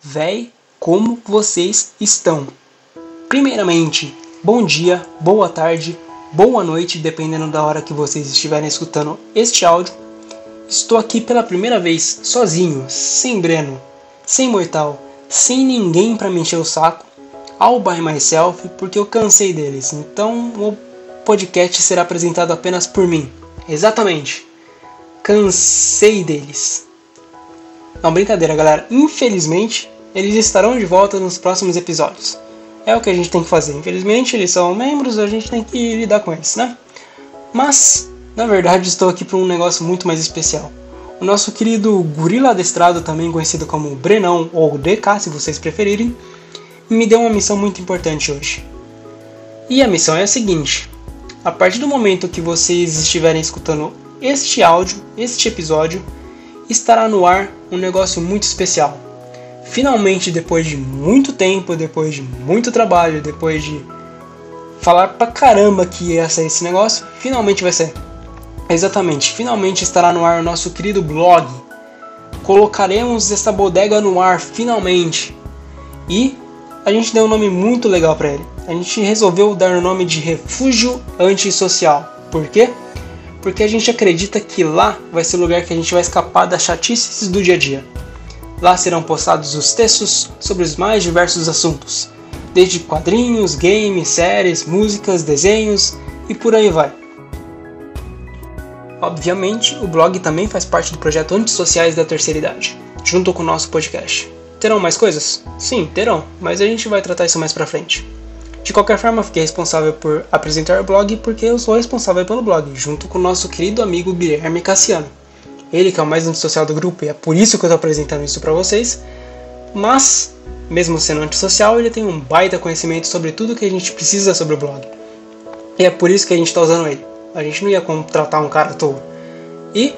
Véi, como vocês estão? Primeiramente, bom dia, boa tarde, boa noite, dependendo da hora que vocês estiverem escutando este áudio. Estou aqui pela primeira vez, sozinho, sem Breno, sem Mortal, sem ninguém para me encher o saco, all by myself, porque eu cansei deles. Então o podcast será apresentado apenas por mim. Exatamente. Cansei deles. Não, brincadeira, galera. Infelizmente, eles estarão de volta nos próximos episódios. É o que a gente tem que fazer. Infelizmente, eles são membros, a gente tem que lidar com eles, né? Mas, na verdade, estou aqui para um negócio muito mais especial. O nosso querido gorila adestrado, também conhecido como Brenão ou DK, se vocês preferirem, me deu uma missão muito importante hoje. E a missão é a seguinte: a partir do momento que vocês estiverem escutando este áudio, este episódio, estará no ar um negócio muito especial. Finalmente, depois de muito tempo, depois de muito trabalho, depois de falar pra caramba que ia sair esse negócio, finalmente vai ser. Exatamente, finalmente estará no ar o nosso querido blog. Colocaremos essa bodega no ar finalmente. E a gente deu um nome muito legal para ele. A gente resolveu dar o nome de Refúgio Antissocial. Por quê? Porque a gente acredita que lá vai ser o lugar que a gente vai escapar das chatices do dia a dia. Lá serão postados os textos sobre os mais diversos assuntos, desde quadrinhos, games, séries, músicas, desenhos e por aí vai. Obviamente, o blog também faz parte do projeto Antissociais da Terceira Idade, junto com o nosso podcast. Terão mais coisas? Sim, terão, mas a gente vai tratar isso mais pra frente. De qualquer forma, fiquei responsável por apresentar o blog porque eu sou responsável pelo blog, junto com o nosso querido amigo Guilherme Cassiano. Ele que é o mais antissocial do grupo e é por isso que eu estou apresentando isso para vocês. Mas, mesmo sendo antissocial, ele tem um baita conhecimento sobre tudo que a gente precisa sobre o blog. E é por isso que a gente está usando ele. A gente não ia contratar um cara à toa. E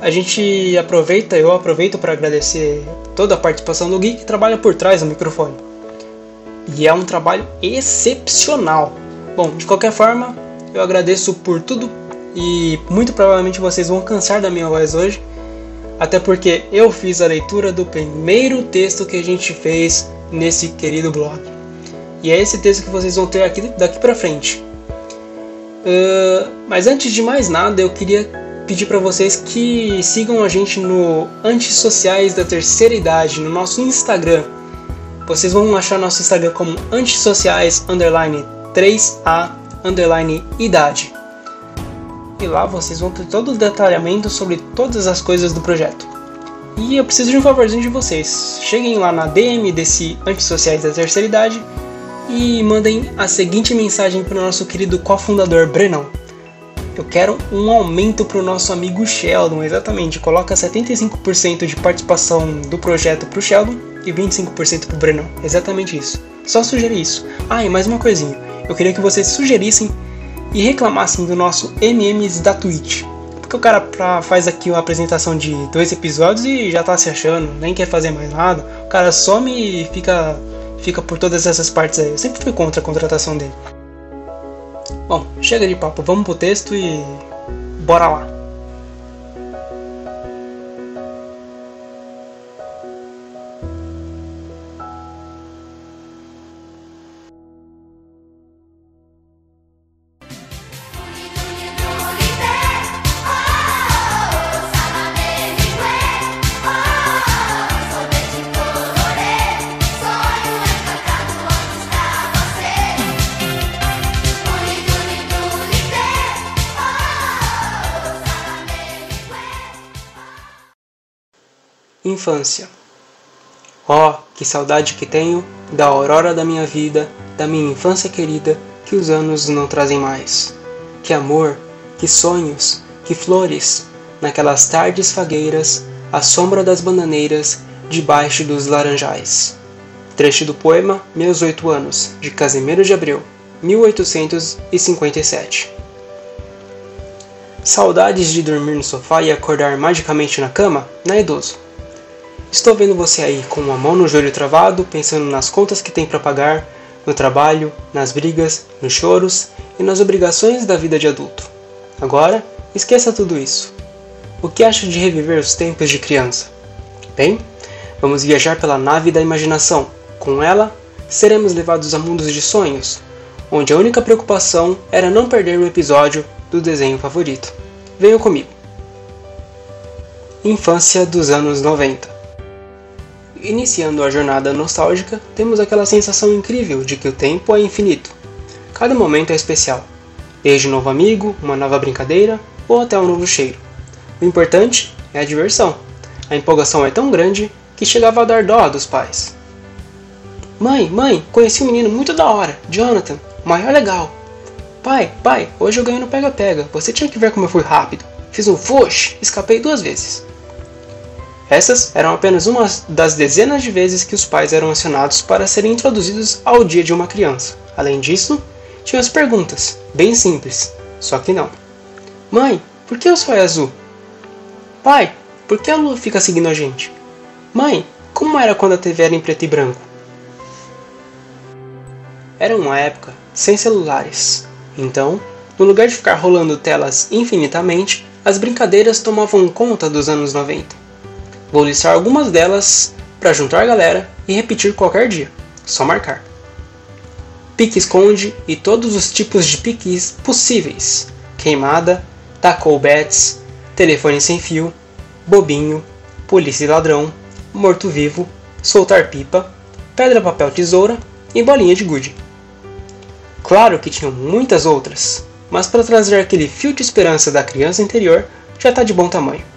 a gente aproveita, eu aproveito para agradecer toda a participação do Gui que trabalha por trás do microfone. E é um trabalho excepcional. Bom, de qualquer forma, eu agradeço por tudo e muito provavelmente vocês vão cansar da minha voz hoje, até porque eu fiz a leitura do primeiro texto que a gente fez nesse querido blog. E é esse texto que vocês vão ter aqui daqui para frente. Uh, mas antes de mais nada, eu queria pedir para vocês que sigam a gente no Antissociais da Terceira Idade, no nosso Instagram vocês vão achar nosso Instagram como antissociais underline 3a underline idade. E lá vocês vão ter todo o detalhamento sobre todas as coisas do projeto. E eu preciso de um favorzinho de vocês. Cheguem lá na DM desse Antissociais da Terceira Idade e mandem a seguinte mensagem para o nosso querido cofundador Brenão. Eu quero um aumento para o nosso amigo Sheldon, exatamente. Coloca 75% de participação do projeto para o Sheldon e 25% pro Brenão. Exatamente isso. Só sugerir isso. Ah, e mais uma coisinha. Eu queria que vocês sugerissem e reclamassem do nosso MMs da Twitch. Porque o cara pra, faz aqui uma apresentação de dois episódios e já tá se achando, nem quer fazer mais nada. O cara some e fica, fica por todas essas partes aí. Eu sempre fui contra a contratação dele. Bom, chega de papo, vamos pro texto e bora lá. Infância. Oh, que saudade que tenho da aurora da minha vida, da minha infância querida, que os anos não trazem mais. Que amor, que sonhos, que flores, naquelas tardes fagueiras, à sombra das bananeiras, debaixo dos laranjais. Trecho do poema Meus Oito Anos, de Casimiro de Abreu, 1857. Saudades de dormir no sofá e acordar magicamente na cama? Não é idoso. Estou vendo você aí com uma mão no joelho travado, pensando nas contas que tem para pagar, no trabalho, nas brigas, nos choros e nas obrigações da vida de adulto. Agora, esqueça tudo isso. O que acha de reviver os tempos de criança? Bem, Vamos viajar pela nave da imaginação. Com ela, seremos levados a mundos de sonhos, onde a única preocupação era não perder um episódio do desenho favorito. Venham comigo. Infância dos anos 90. Iniciando a jornada nostálgica, temos aquela sensação incrível de que o tempo é infinito. Cada momento é especial, desde um novo amigo, uma nova brincadeira ou até um novo cheiro. O importante é a diversão. A empolgação é tão grande que chegava a dar dó dos pais. Mãe, mãe, conheci um menino muito da hora, Jonathan, maior legal. Pai, pai, hoje eu ganhei no pega-pega, você tinha que ver como eu fui rápido. Fiz um fush, escapei duas vezes. Essas eram apenas uma das dezenas de vezes que os pais eram acionados para serem introduzidos ao dia de uma criança. Além disso, tinha as perguntas, bem simples, só que não. Mãe, por que o sol é azul? Pai, por que a lua fica seguindo a gente? Mãe, como era quando a TV era em preto e branco? Era uma época sem celulares, então, no lugar de ficar rolando telas infinitamente, as brincadeiras tomavam conta dos anos 90. Vou listar algumas delas para juntar a galera e repetir qualquer dia, só marcar. Pique-esconde e todos os tipos de piques possíveis: queimada, tacou bets, telefone sem fio, bobinho, polícia e ladrão, morto-vivo, soltar pipa, pedra, papel, tesoura e bolinha de gude. Claro que tinham muitas outras, mas para trazer aquele fio de esperança da criança interior já está de bom tamanho.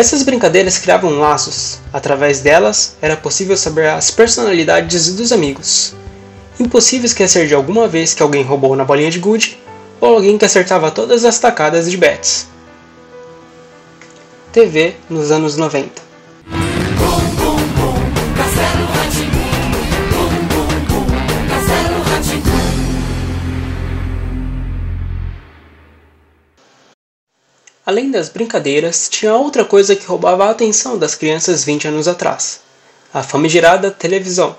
Essas brincadeiras criavam laços, através delas era possível saber as personalidades dos amigos. Impossível esquecer de alguma vez que alguém roubou na bolinha de gude ou alguém que acertava todas as tacadas de bets. TV nos anos 90 Além das brincadeiras, tinha outra coisa que roubava a atenção das crianças 20 anos atrás: a famigerada televisão.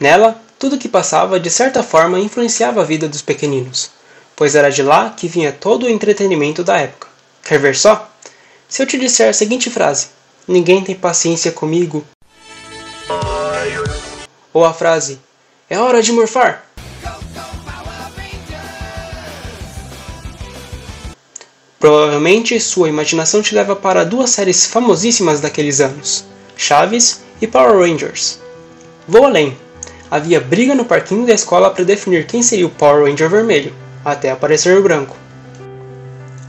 Nela, tudo que passava de certa forma influenciava a vida dos pequeninos, pois era de lá que vinha todo o entretenimento da época. Quer ver só? Se eu te disser a seguinte frase: Ninguém tem paciência comigo. Ou a frase: É hora de morfar. Provavelmente sua imaginação te leva para duas séries famosíssimas daqueles anos: Chaves e Power Rangers. Vou além. Havia briga no parquinho da escola para definir quem seria o Power Ranger vermelho, até aparecer o branco.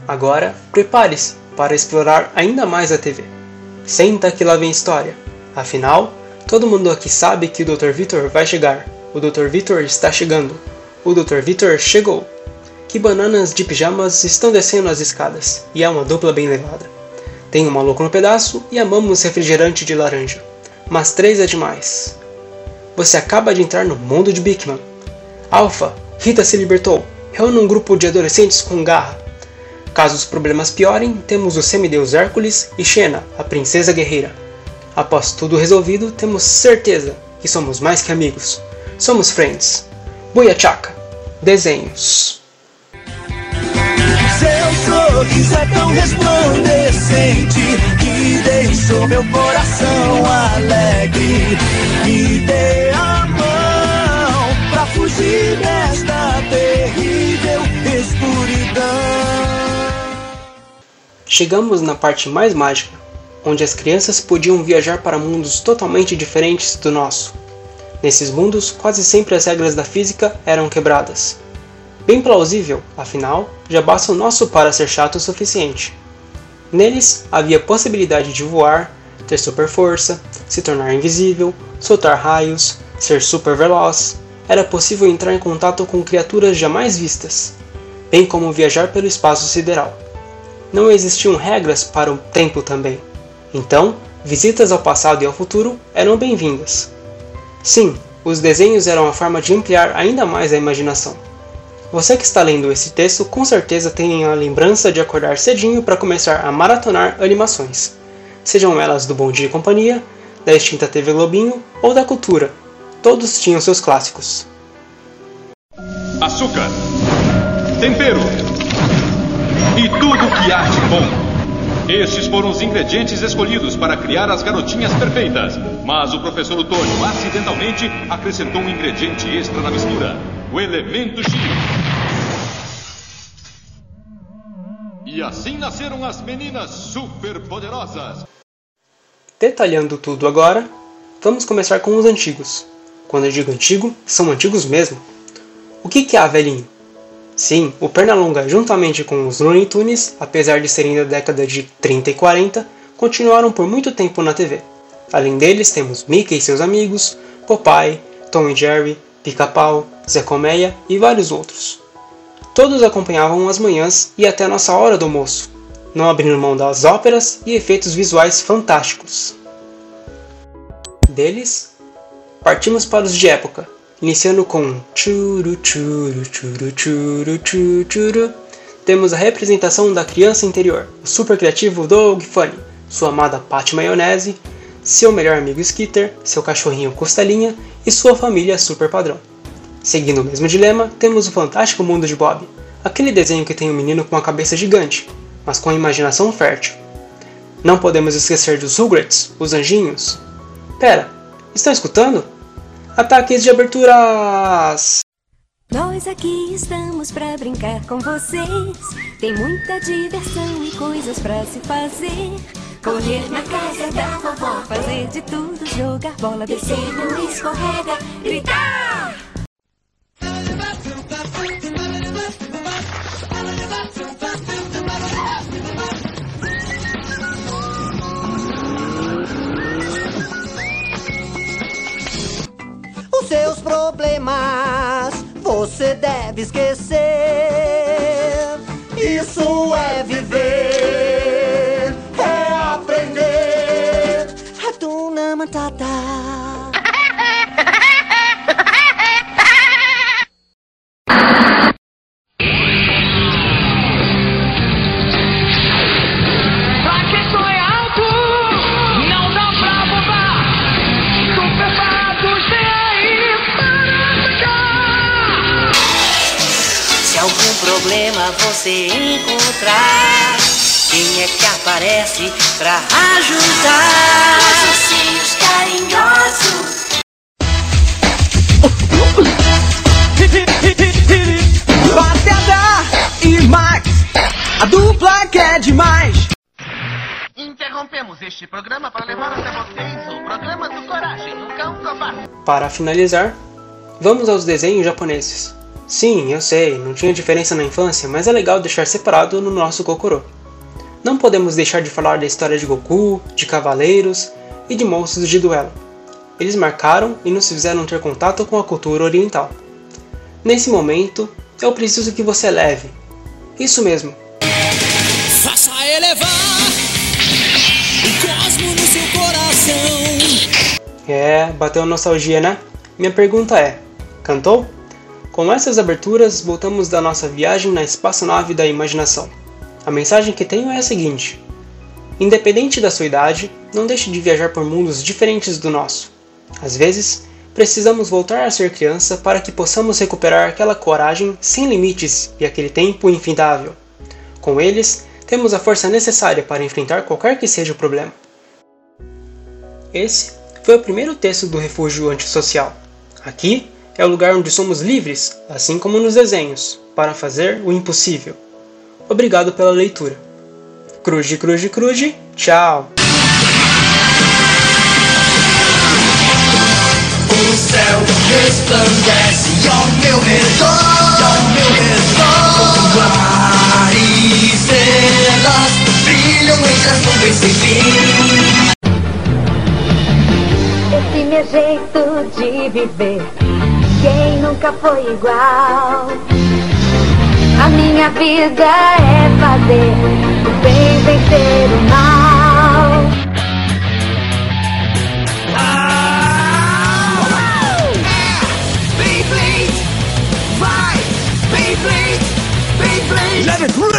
Agora, prepare-se para explorar ainda mais a TV. Senta que lá vem história. Afinal, todo mundo aqui sabe que o Dr. Victor vai chegar. O Dr. Victor está chegando. O Dr. Victor chegou que bananas de pijamas estão descendo as escadas, e é uma dupla bem levada. Tem um maluco no pedaço e amamos refrigerante de laranja. Mas três é demais. Você acaba de entrar no mundo de Bigman. Alpha, Rita se libertou. Reúne um grupo de adolescentes com garra. Caso os problemas piorem, temos o semideus Hércules e Xena, a princesa guerreira. Após tudo resolvido, temos certeza que somos mais que amigos. Somos friends. Buia Chaka. Desenhos sorriso é tão resplandecente que deixou meu coração alegre. Me dê a mão pra fugir desta terrível escuridão. Chegamos na parte mais mágica, onde as crianças podiam viajar para mundos totalmente diferentes do nosso. Nesses mundos, quase sempre as regras da física eram quebradas Bem plausível, afinal, já basta o nosso para ser chato o suficiente. Neles havia possibilidade de voar, ter super força, se tornar invisível, soltar raios, ser super veloz. Era possível entrar em contato com criaturas jamais vistas, bem como viajar pelo espaço sideral. Não existiam regras para o tempo também. Então, visitas ao passado e ao futuro eram bem-vindas. Sim, os desenhos eram a forma de ampliar ainda mais a imaginação. Você que está lendo esse texto com certeza tem a lembrança de acordar cedinho para começar a maratonar animações, sejam elas do Bom Dia e Companhia, da extinta TV Globinho ou da Cultura. Todos tinham seus clássicos. Açúcar, tempero e tudo que há de bom. Estes foram os ingredientes escolhidos para criar as garotinhas perfeitas. Mas o professor Otônio acidentalmente acrescentou um ingrediente extra na mistura: o elemento X. E assim nasceram as meninas superpoderosas. Detalhando tudo agora, vamos começar com os antigos. Quando eu digo antigo, são antigos mesmo. O que, que há, velhinho? Sim, o Pernalonga, juntamente com os Looney Tunes, apesar de serem da década de 30 e 40, continuaram por muito tempo na TV. Além deles, temos Mickey e seus amigos, Popeye, Tom e Jerry, Pica-Pau, Zé Colmeia e vários outros. Todos acompanhavam as manhãs e até nossa hora do almoço, não abrindo mão das óperas e efeitos visuais fantásticos. Deles, partimos para os de época, Iniciando com churu churu churu churu churu churu, temos a representação da criança interior, o super criativo Doug Funny, sua amada Patty Maionese, seu melhor amigo Skitter, seu cachorrinho Costelinha e sua família super padrão. Seguindo o mesmo dilema, temos o fantástico mundo de Bob, aquele desenho que tem um menino com uma cabeça gigante, mas com a imaginação fértil. Não podemos esquecer dos Rugrats, os anjinhos. Pera, estão escutando? Ataques de aberturas! Nós aqui estamos para brincar com vocês. Tem muita diversão e coisas para se fazer. Correr na casa da vovó, fazer de tudo, jogar bola, descer no escorrega, gritar! Deve esquecer. Você encontrar, quem é que aparece pra ajudar? Os ursinhos carinhosos. Bateda e Max, a dupla que é demais. Interrompemos este programa para levar até vocês o programa do Coragem, o cão covarde. Para finalizar, vamos aos desenhos japoneses. Sim, eu sei, não tinha diferença na infância, mas é legal deixar separado no nosso Kokoro. Não podemos deixar de falar da história de Goku, de cavaleiros e de monstros de duelo. Eles marcaram e nos fizeram ter contato com a cultura oriental. Nesse momento, eu preciso que você leve. Isso mesmo. Faça elevar o cosmo no seu coração. É, bateu nostalgia, né? Minha pergunta é: cantou? Com essas aberturas, voltamos da nossa viagem na espaçonave da imaginação. A mensagem que tenho é a seguinte: Independente da sua idade, não deixe de viajar por mundos diferentes do nosso. Às vezes, precisamos voltar a ser criança para que possamos recuperar aquela coragem sem limites e aquele tempo infindável. Com eles, temos a força necessária para enfrentar qualquer que seja o problema. Esse foi o primeiro texto do Refúgio Antissocial. Aqui, é o lugar onde somos livres, assim como nos desenhos, para fazer o impossível. Obrigado pela leitura. Cruze, cruze, cruze, tchau! O céu resplandece ao meu redor, ao meu redor. E estrelas brilham entre as nuvens sem fim. Esse meu jeito de viver ninguém nunca foi igual. A minha vida é fazer o bem vencer o mal. Ah, Beyblade, vai, Beyblade, Beyblade. Let it rip.